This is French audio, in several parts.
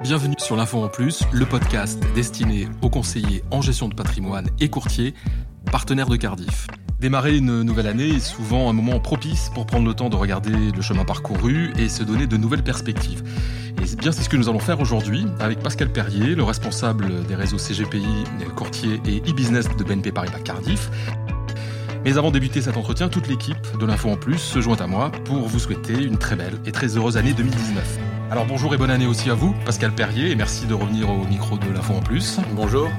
Bienvenue sur l'Info en Plus, le podcast destiné aux conseillers en gestion de patrimoine et courtiers, partenaires de Cardiff. Démarrer une nouvelle année est souvent un moment propice pour prendre le temps de regarder le chemin parcouru et se donner de nouvelles perspectives. Et bien c'est ce que nous allons faire aujourd'hui avec Pascal Perrier, le responsable des réseaux CGPI, courtier et e-business de BNP Paribas Cardiff. Mais avant de débuter cet entretien, toute l'équipe de l'Info en Plus se joint à moi pour vous souhaiter une très belle et très heureuse année 2019. Alors bonjour et bonne année aussi à vous, Pascal Perrier, et merci de revenir au micro de l'Info en Plus. Bonjour.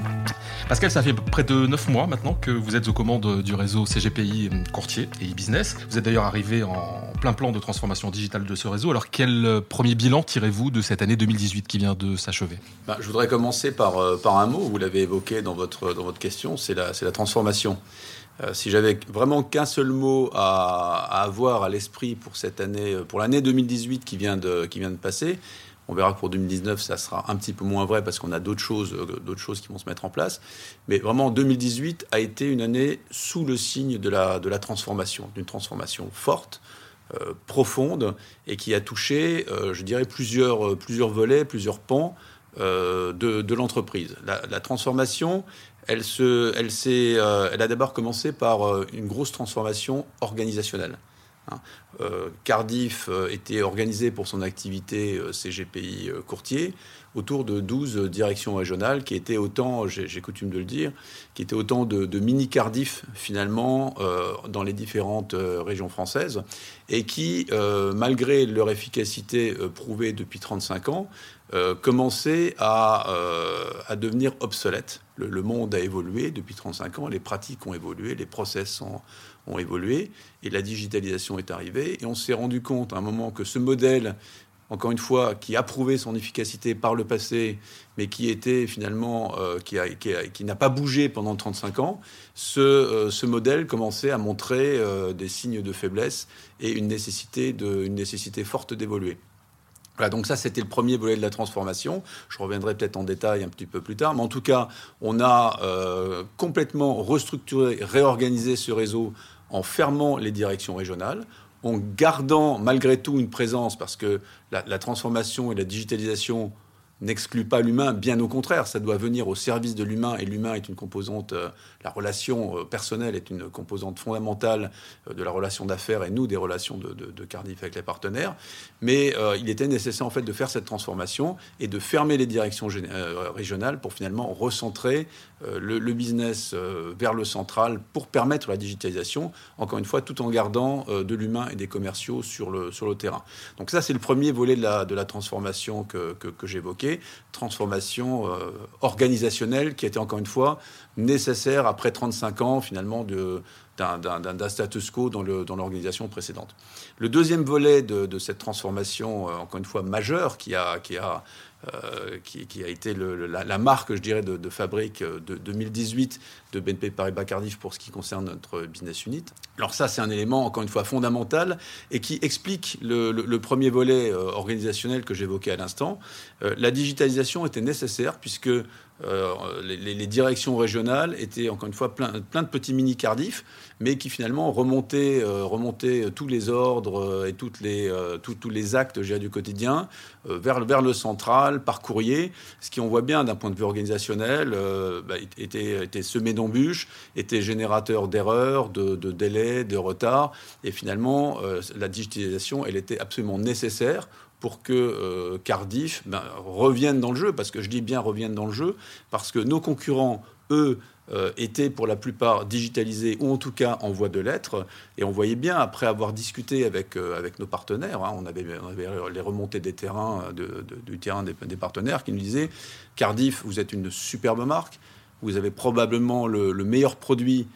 Pascal, ça fait près de 9 mois maintenant que vous êtes aux commandes du réseau CGPI Courtier et e-business. Vous êtes d'ailleurs arrivé en plein plan de transformation digitale de ce réseau. Alors quel premier bilan tirez-vous de cette année 2018 qui vient de s'achever? Bah, Je voudrais commencer par, euh, par un mot, vous l'avez évoqué dans votre, dans votre question, c'est la, la transformation. Euh, si j'avais vraiment qu'un seul mot à, avoir à l'esprit pour cette année, euh, pour l'année 2018 qui vient de, qui vient de passer, on verra pour 2019, ça sera un petit peu moins vrai parce qu'on a d'autres choses, euh, d'autres choses qui vont se mettre en place. Mais vraiment, 2018 a été une année sous le signe de la, de la transformation, d'une transformation forte, profonde et qui a touché, je dirais, plusieurs, plusieurs volets, plusieurs pans de, de l'entreprise. La, transformation, elle, se, elle, euh, elle a d'abord commencé par euh, une grosse transformation organisationnelle. Hein. Euh, Cardiff était organisé pour son activité CGPI courtier autour de 12 directions régionales qui étaient autant, j'ai coutume de le dire, qui étaient autant de, mini Cardiff finalement dans les différentes régions françaises et qui, malgré leur efficacité prouvée depuis 35 ans, commençaient à, devenir obsolètes le, monde a évolué depuis 35 ans, les pratiques ont évolué, les process ont, évolué, et la digitalisation est arrivée. Et on s'est rendu compte à un moment que ce modèle, encore une fois, qui a prouvé son efficacité par le passé, mais qui était finalement, euh, qui, n'a pas bougé pendant 35 ans, euh, ce, modèle commençait à montrer euh, des signes de faiblesse et une nécessité, de, une nécessité forte d'évoluer donc ça, c'était le premier volet de la transformation. Je reviendrai peut-être en détail un petit peu plus tard. Mais en tout cas, on a euh, complètement restructuré, réorganisé ce réseau en fermant les directions régionales, en gardant malgré tout une présence, parce que la transformation et la digitalisation n'exclut pas l'humain, bien au contraire, ça doit venir au service de l'humain, et l'humain est une composante, euh, la relation euh, personnelle est une composante fondamentale euh, de la relation d'affaires et nous des relations de, Cardiff avec les partenaires. Mais il était nécessaire en fait de faire cette transformation et de fermer les directions régionales pour finalement recentrer le, business vers le central pour permettre la digitalisation, encore une fois, tout en gardant de l'humain et des commerciaux sur le, sur le terrain. Donc ça, c'est le premier volet de la, de la transformation que, que, que j'évoquais transformation euh, organisationnelle qui était encore une fois nécessaire après 35 ans finalement d'un status quo dans l'organisation précédente. Le deuxième volet de, cette transformation, euh, encore une fois majeure, qui a, qui a euh, qui, a été la, marque, je dirais, de, fabrique de 2018 de BNP Paribas Cardiff pour ce qui concerne notre business unit. Alors ça, c'est un élément, encore une fois, fondamental et qui explique le, premier volet euh, organisationnel que j'évoquais à l'instant. Euh, la digitalisation était nécessaire puisque euh, les, directions régionales étaient encore une fois plein, plein de petits mini Cardiff, mais qui finalement remontaient, remontaient tous les ordres et toutes les, tous les actes du quotidien vers, vers le central, par courrier, ce qui on voit bien d'un point de vue organisationnel bah, était, était semé d'embûches, était générateur d'erreurs, de, délais, de retards, et finalement la digitalisation, elle était absolument nécessaire pour que euh, Cardiff ben, revienne dans le jeu, parce que je dis bien revienne dans le jeu, parce que nos concurrents, eux, euh, étaient pour la plupart digitalisés ou en tout cas en voie de l'être. Et on voyait bien, après avoir discuté avec, euh, avec nos partenaires, hein, on, avait, les remontées des terrains, du terrain des, partenaires qui nous disaient Cardiff, vous êtes une superbe marque, vous avez probablement le meilleur produit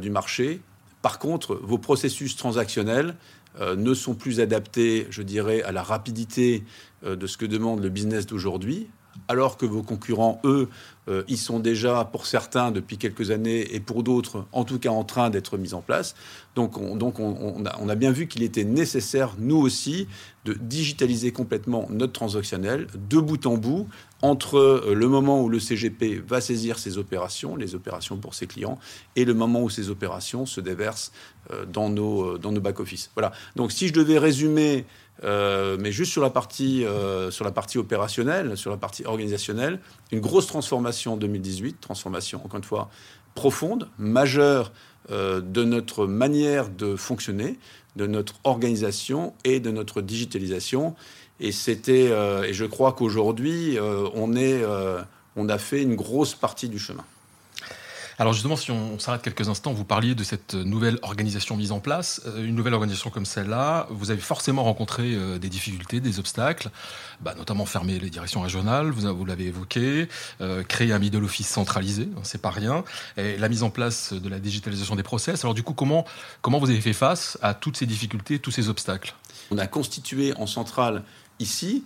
du marché. Par contre, vos processus transactionnels, euh, ne sont plus adaptés, je dirais, à la rapidité euh, de ce que demande le business d'aujourd'hui, alors que vos concurrents, eux, euh, y sont déjà, pour certains, depuis quelques années, et pour d'autres, en tout cas en train d'être mis en place. Donc, on, a, bien vu qu'il était nécessaire, nous aussi, de digitaliser complètement notre transactionnel, de bout en bout, entre le moment où le CGP va saisir ses opérations, les opérations pour ses clients, et le moment où ces opérations se déversent euh, dans nos, euh, dans nos back-office. Voilà. Donc si je devais résumer mais juste sur la, partie, sur la partie opérationnelle, sur la partie organisationnelle, une grosse transformation en 2018, transformation, encore une fois, profonde, majeure de notre manière de fonctionner, de notre organisation et de notre digitalisation. Et c'était, et je crois qu'aujourd'hui, on est, on a fait une grosse partie du chemin. Alors justement, si on, s'arrête quelques instants, vous parliez de cette nouvelle organisation mise en place. Euh, une nouvelle organisation comme celle-là, vous avez forcément rencontré euh, des difficultés, des obstacles, bah, notamment fermer les directions régionales, vous, l'avez évoqué, euh, créer un middle office centralisé, hein, c'est pas rien, et la mise en place de la digitalisation des process. Alors du coup, comment, comment vous avez fait face à toutes ces difficultés, tous ces obstacles? On a constitué en centrale ici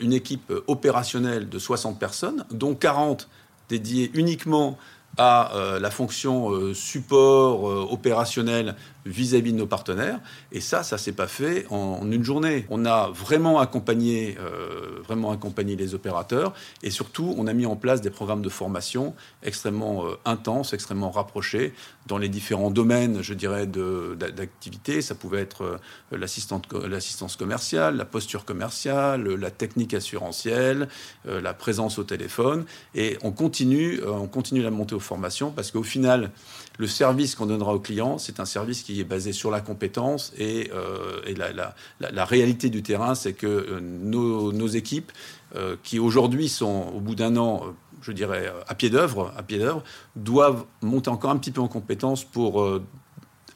une équipe opérationnelle de 60 personnes, dont 40 dédiées uniquement à euh, la fonction euh, support euh, opérationnel vis-à-vis de nos partenaires. Et ça, ça s'est pas fait en, une journée. On a vraiment accompagné, euh, vraiment accompagné les opérateurs et surtout, on a mis en place des programmes de formation extrêmement euh, intenses, extrêmement rapprochés dans les différents domaines, je dirais, d'activité. Ça pouvait être euh, l'assistance commerciale, la posture commerciale, la technique assurantielle, la présence au téléphone. Et on continue, on continue la montée aux formations parce qu'au final, le service qu'on donnera aux clients, c'est un service qui est basé sur la compétence et, euh, la, réalité du terrain, c'est que euh, nos, équipes, euh, qui aujourd'hui sont au bout d'un an, je dirais à pied d'œuvre, à pied d'œuvre, doivent monter encore un petit peu en compétence pour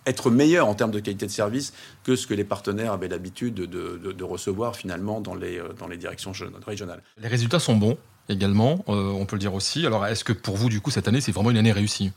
être meilleurs en termes de qualité de service que ce que les partenaires avaient l'habitude de, recevoir finalement dans les directions régionales. Les résultats sont bons également, on peut le dire aussi. Alors est-ce que pour vous, du coup, cette année, c'est vraiment une année réussie?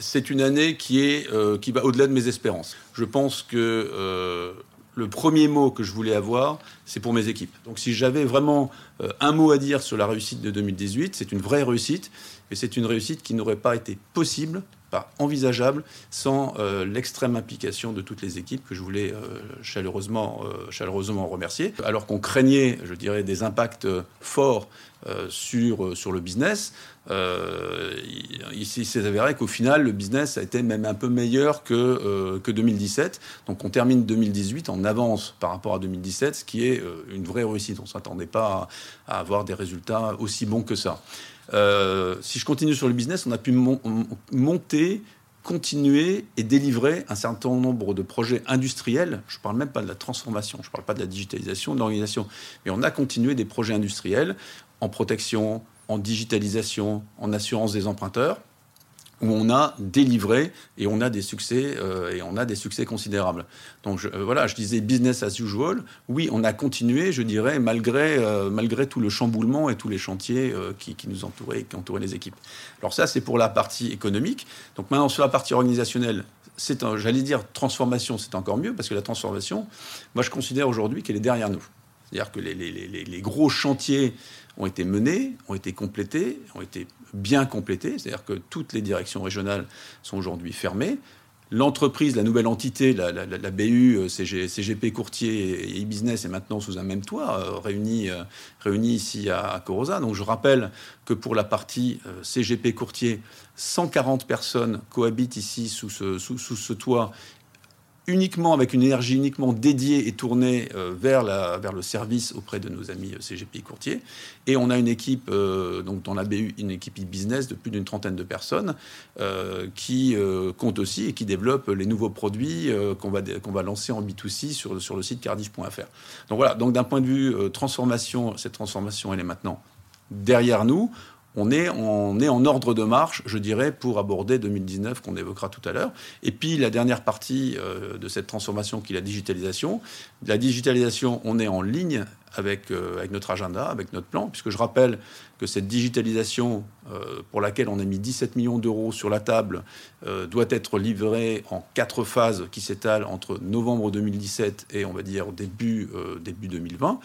C'est une année qui, est, euh, qui va au-delà de mes espérances. Je pense que euh, le premier mot que je voulais avoir, c'est pour mes équipes. Donc si j'avais vraiment euh, un mot à dire sur la réussite de 2018, c'est une vraie réussite, et c'est une réussite qui n'aurait pas été possible pas envisageable sans l'extrême implication de toutes les équipes que je voulais chaleureusement, chaleureusement remercier. Alors qu'on craignait, je dirais, des impacts forts sur, sur le business, ici c'est avéré qu'au final, le business a été même un peu meilleur que, que 2017. Donc on termine 2018 en avance par rapport à 2017, ce qui est une vraie réussite. On ne s'attendait pas à, avoir des résultats aussi bons que ça. Euh, si je continue sur le business, on a pu monter, continuer et délivrer un certain nombre de projets industriels. Je ne parle même pas de la transformation, je ne parle pas de la digitalisation, de l'organisation, mais on a continué des projets industriels en protection, en digitalisation, en assurance des emprunteurs où on a délivré et on a des succès euh, et on a des succès considérables. Donc euh, voilà, je disais business as usual. Oui, on a continué, je dirais, malgré euh, malgré tout le chamboulement et tous les chantiers qui, nous entouraient, qui entouraient les équipes. Alors ça, c'est pour la partie économique. Donc maintenant sur la partie organisationnelle, c'est, j'allais dire transformation, c'est encore mieux parce que la transformation, moi je considère aujourd'hui qu'elle est derrière nous. C'est-à-dire que les gros chantiers ont été menés, ont été complétés, ont été bien complétés. C'est-à-dire que toutes les directions régionales sont aujourd'hui fermées. L'entreprise, la nouvelle entité, la, BU, euh, CGP Courtier et e-business est maintenant sous un même toit, euh, réunis, euh, ici à, Corosa. Donc je rappelle que pour la partie CGP Courtier, 140 personnes cohabitent ici sous ce, sous ce toit uniquement avec une énergie uniquement dédiée et tournée euh, vers, la, vers le service auprès de nos amis euh, CGPI courtiers. Et on a une équipe, euh, donc dans la BU, une équipe e-business de plus d'une trentaine de personnes qui compte aussi et qui développe les nouveaux produits qu'on va, qu'on va lancer en B2C sur, sur le site cardiff.fr. Donc voilà, donc d'un point de vue transformation, cette transformation, elle est maintenant derrière nous on est, on est en ordre de marche, je dirais, pour aborder 2019 qu'on évoquera tout à l'heure. Et puis la dernière partie euh, de cette transformation qui est la digitalisation. La digitalisation, on est en ligne avec, euh, avec notre agenda, avec notre plan, puisque je rappelle que cette digitalisation euh, pour laquelle on a mis 17 millions d'euros sur la table doit être livrée en quatre phases qui s'étalent entre novembre 2017 et on va dire début, début 2020.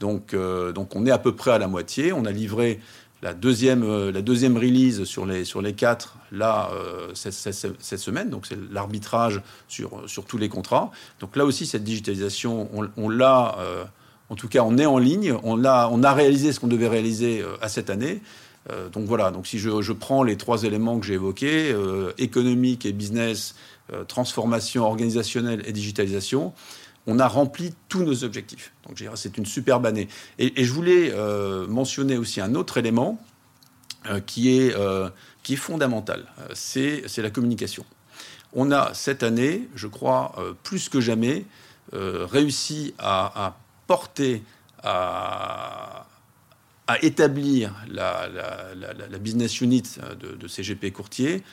Donc, donc on est à peu près à la moitié. On a livré la deuxième, euh, la deuxième release sur les, sur les quatre, là, euh, cette, semaine, donc c'est l'arbitrage sur, sur tous les contrats. Donc là aussi, cette digitalisation, on, l'a, euh, en tout cas, on est en ligne, on a, on a réalisé ce qu'on devait réaliser à cette année. donc voilà, donc si je, je, prends les trois éléments que j'ai évoqués, économique et business, transformation organisationnelle et digitalisation, on a rempli tous nos objectifs. Donc c'est une superbe année. Et, je voulais euh, mentionner aussi un autre élément euh, qui, est, qui est fondamental, c'est la communication. On a cette année, je crois, plus que jamais, réussi à, porter, à, établir la, business unit de, CGP Courtier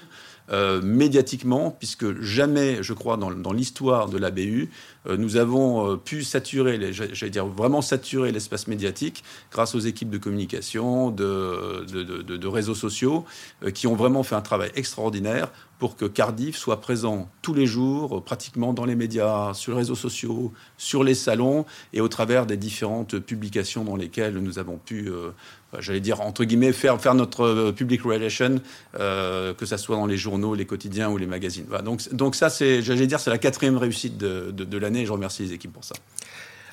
euh, médiatiquement, puisque jamais, je crois, dans, l'histoire de la BU, euh, nous avons euh, pu saturer, j'allais dire vraiment saturer l'espace médiatique grâce aux équipes de communication, de, réseaux sociaux, qui ont vraiment fait un travail extraordinaire pour que Cardiff soit présent tous les jours, pratiquement dans les médias, sur les réseaux sociaux, sur les salons et au travers des différentes publications dans lesquelles nous avons pu, euh, j'allais dire, entre guillemets, faire, notre euh, public relation, euh, que ce soit dans les journaux, les quotidiens ou les magazines. Donc, ça, c'est, j'allais dire, c'est la quatrième réussite de l'année et je remercie les équipes pour ça.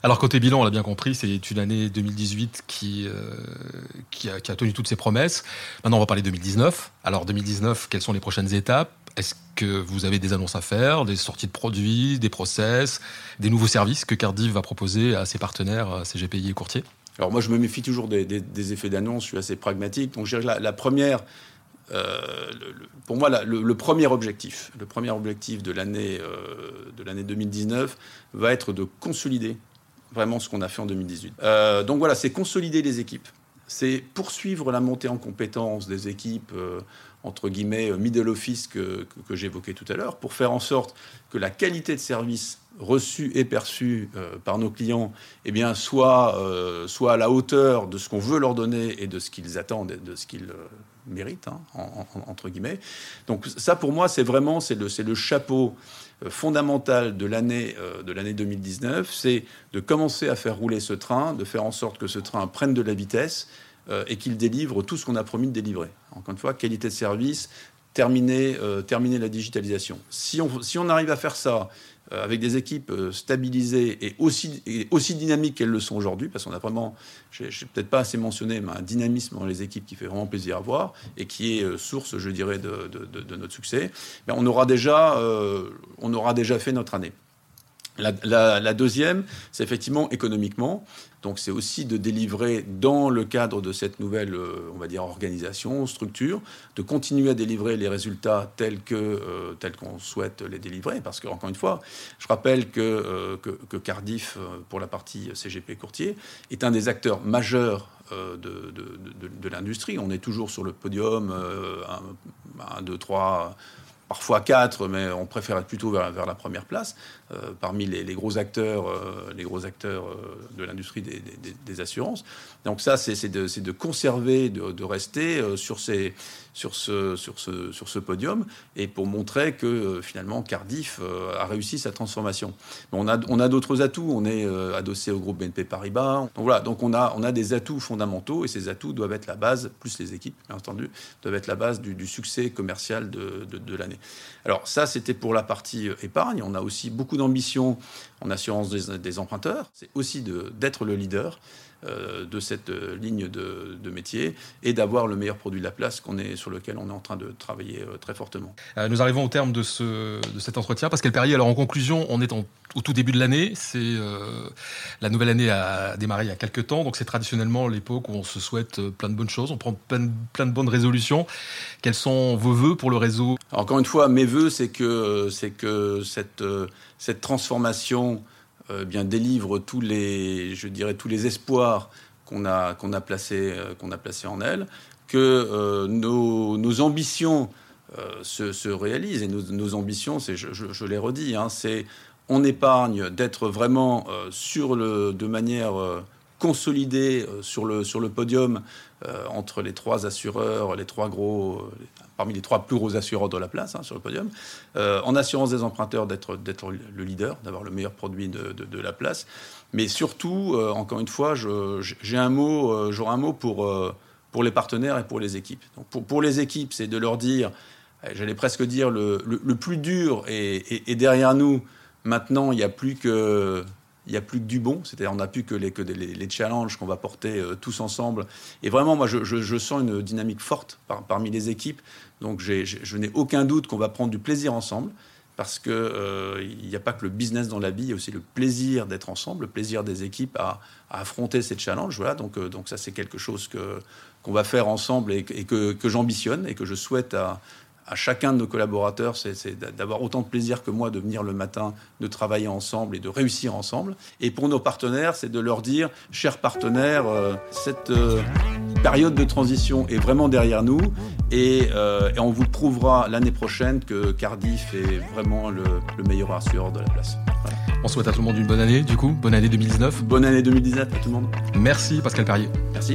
Alors côté bilan, on l'a bien compris, c'est une année 2018 qui, euh, qui, a, tenu toutes ses promesses. Maintenant, on va parler 2019. Alors 2019, quelles sont les prochaines étapes? Est-ce que vous avez des annonces à faire, des sorties de produits, des process, des nouveaux services que Cardiff va proposer à ses partenaires, CGPI et courtiers? Alors moi, je me méfie toujours des, effets d'annonce, je suis assez pragmatique. Donc je la, la première... Euh, pour moi, le, premier objectif, le premier objectif de l'année euh, de l'année 2019 va être de consolider vraiment ce qu'on a fait en 2018. Euh, donc voilà, c'est consolider les équipes. C'est poursuivre la montée en compétences des équipes, euh, entre guillemets, euh, middle office que, que, j'évoquais tout à l'heure, pour faire en sorte que la qualité de service reçue et perçue par nos clients eh bien, soit, soit à la hauteur de ce qu'on veut leur donner et de ce qu'ils attendent et de ce qu'ils méritent, hein, entre guillemets. Donc ça, pour moi, c'est vraiment c'est le, le chapeau euh, fondamentale de l'année euh, de l'année 2019, c'est de commencer à faire rouler ce train, de faire en sorte que ce train prenne de la vitesse euh, et qu'il délivre tout ce qu'on a promis de délivrer. Encore une fois, qualité de service, terminer, terminer la digitalisation. Si on, si on arrive à faire ça euh, avec des équipes euh, stabilisées et aussi, aussi dynamiques qu'elles le sont aujourd'hui, parce qu'on a vraiment, je n'ai peut-être pas assez mentionné, mais un dynamisme dans les équipes qui fait vraiment plaisir à voir et qui est euh, source, je dirais, de, notre succès, on, aura déjà, on aura déjà fait notre année. La, deuxième, c'est effectivement économiquement. Donc c'est aussi de délivrer dans le cadre de cette nouvelle, euh, on va dire, organisation, structure, de continuer à délivrer les résultats tels que euh, tels qu'on souhaite les délivrer. Parce que encore une fois, je rappelle que, euh, que, Cardiff, pour la partie CGP courtier, est un des acteurs majeurs de, de, de, l'industrie. On est toujours sur le podium, un, deux, trois parfois quatre, mais on préfère être plutôt vers, vers la première place, euh, parmi les, gros acteurs, euh, les gros acteurs euh, de l'industrie des, assurances. Donc ça, c'est de, conserver, de, rester sur, ce, podium, et pour montrer que finalement Cardiff a réussi sa transformation. on a, on a d'autres atouts, on est adossé au groupe BNP Paribas. Donc voilà, donc on a, des atouts fondamentaux, et ces atouts doivent être la base, plus les équipes, bien entendu, doivent être la base du, succès commercial de l'année. Alors ça, c'était pour la partie euh, épargne. On a aussi beaucoup d'ambition en assurance des, emprunteurs. C'est aussi d'être le leader euh, de cette euh, ligne de, métier et d'avoir le meilleur produit de la place qu'on est, sur lequel on est en train de travailler très fortement. nous arrivons au terme de, ce, de cet entretien. Pascal Perrier, alors en conclusion, on est au tout début de l'année. C'est la nouvelle année a démarré il y a quelques temps, donc c'est traditionnellement l'époque où on se souhaite plein de bonnes choses, on prend plein, plein de bonnes résolutions. Quels sont vos voeux pour le réseau? Encore une fois, mes voeux, c'est que, c'est que cette, cette transformation euh, bien délivre tous les, je dirais, tous les espoirs qu'on a, qu'on a, placés, euh, qu'on a placés en elle, que euh, nos, nos, ambitions se, se, réalisent. Et nos, ambitions, je, je, je, les redis, hein, c'est on épargne d'être vraiment sur le, de manière consolidée sur le, sur le podium entre les trois assureurs, les trois gros, parmi les trois plus gros assureurs de la place hein, sur le podium. Euh, en assurance des emprunteurs, d'être le leader, d'avoir le meilleur produit de, la place. Mais surtout, euh, encore une fois, j'ai un mot, euh, j'aurai un mot pour, les partenaires et pour les équipes. Pour, les équipes, c'est de leur dire, j'allais presque dire, le, le, plus dur est, derrière nous. Maintenant, il n'y a plus que il n'y a plus que du bon, c'est-à-dire on n'a plus que les, challenges qu'on va porter euh, tous ensemble. Et vraiment, moi, je, sens une dynamique forte parmi les équipes. Donc je n'ai aucun doute qu'on va prendre du plaisir ensemble, parce qu'il n'y a pas que le business dans la vie, il y a aussi le plaisir d'être ensemble, le plaisir des équipes à, affronter ces challenges. Voilà, donc, donc ça c'est quelque chose que qu'on va faire ensemble et, que, que j'ambitionne et que je souhaite à, à chacun de nos collaborateurs, c'est d'avoir autant de plaisir que moi de venir le matin, de travailler ensemble et de réussir ensemble. Et pour nos partenaires, c'est de leur dire, chers partenaires, euh, cette euh, période de transition est vraiment derrière nous euh, et, on vous prouvera l'année prochaine que Cardiff est vraiment le, meilleur assureur de la place. On souhaite à tout le monde une bonne année, du coup, bonne année 2019. Bonne année 2019 à tout le monde. Merci Pascal Perrier. Merci.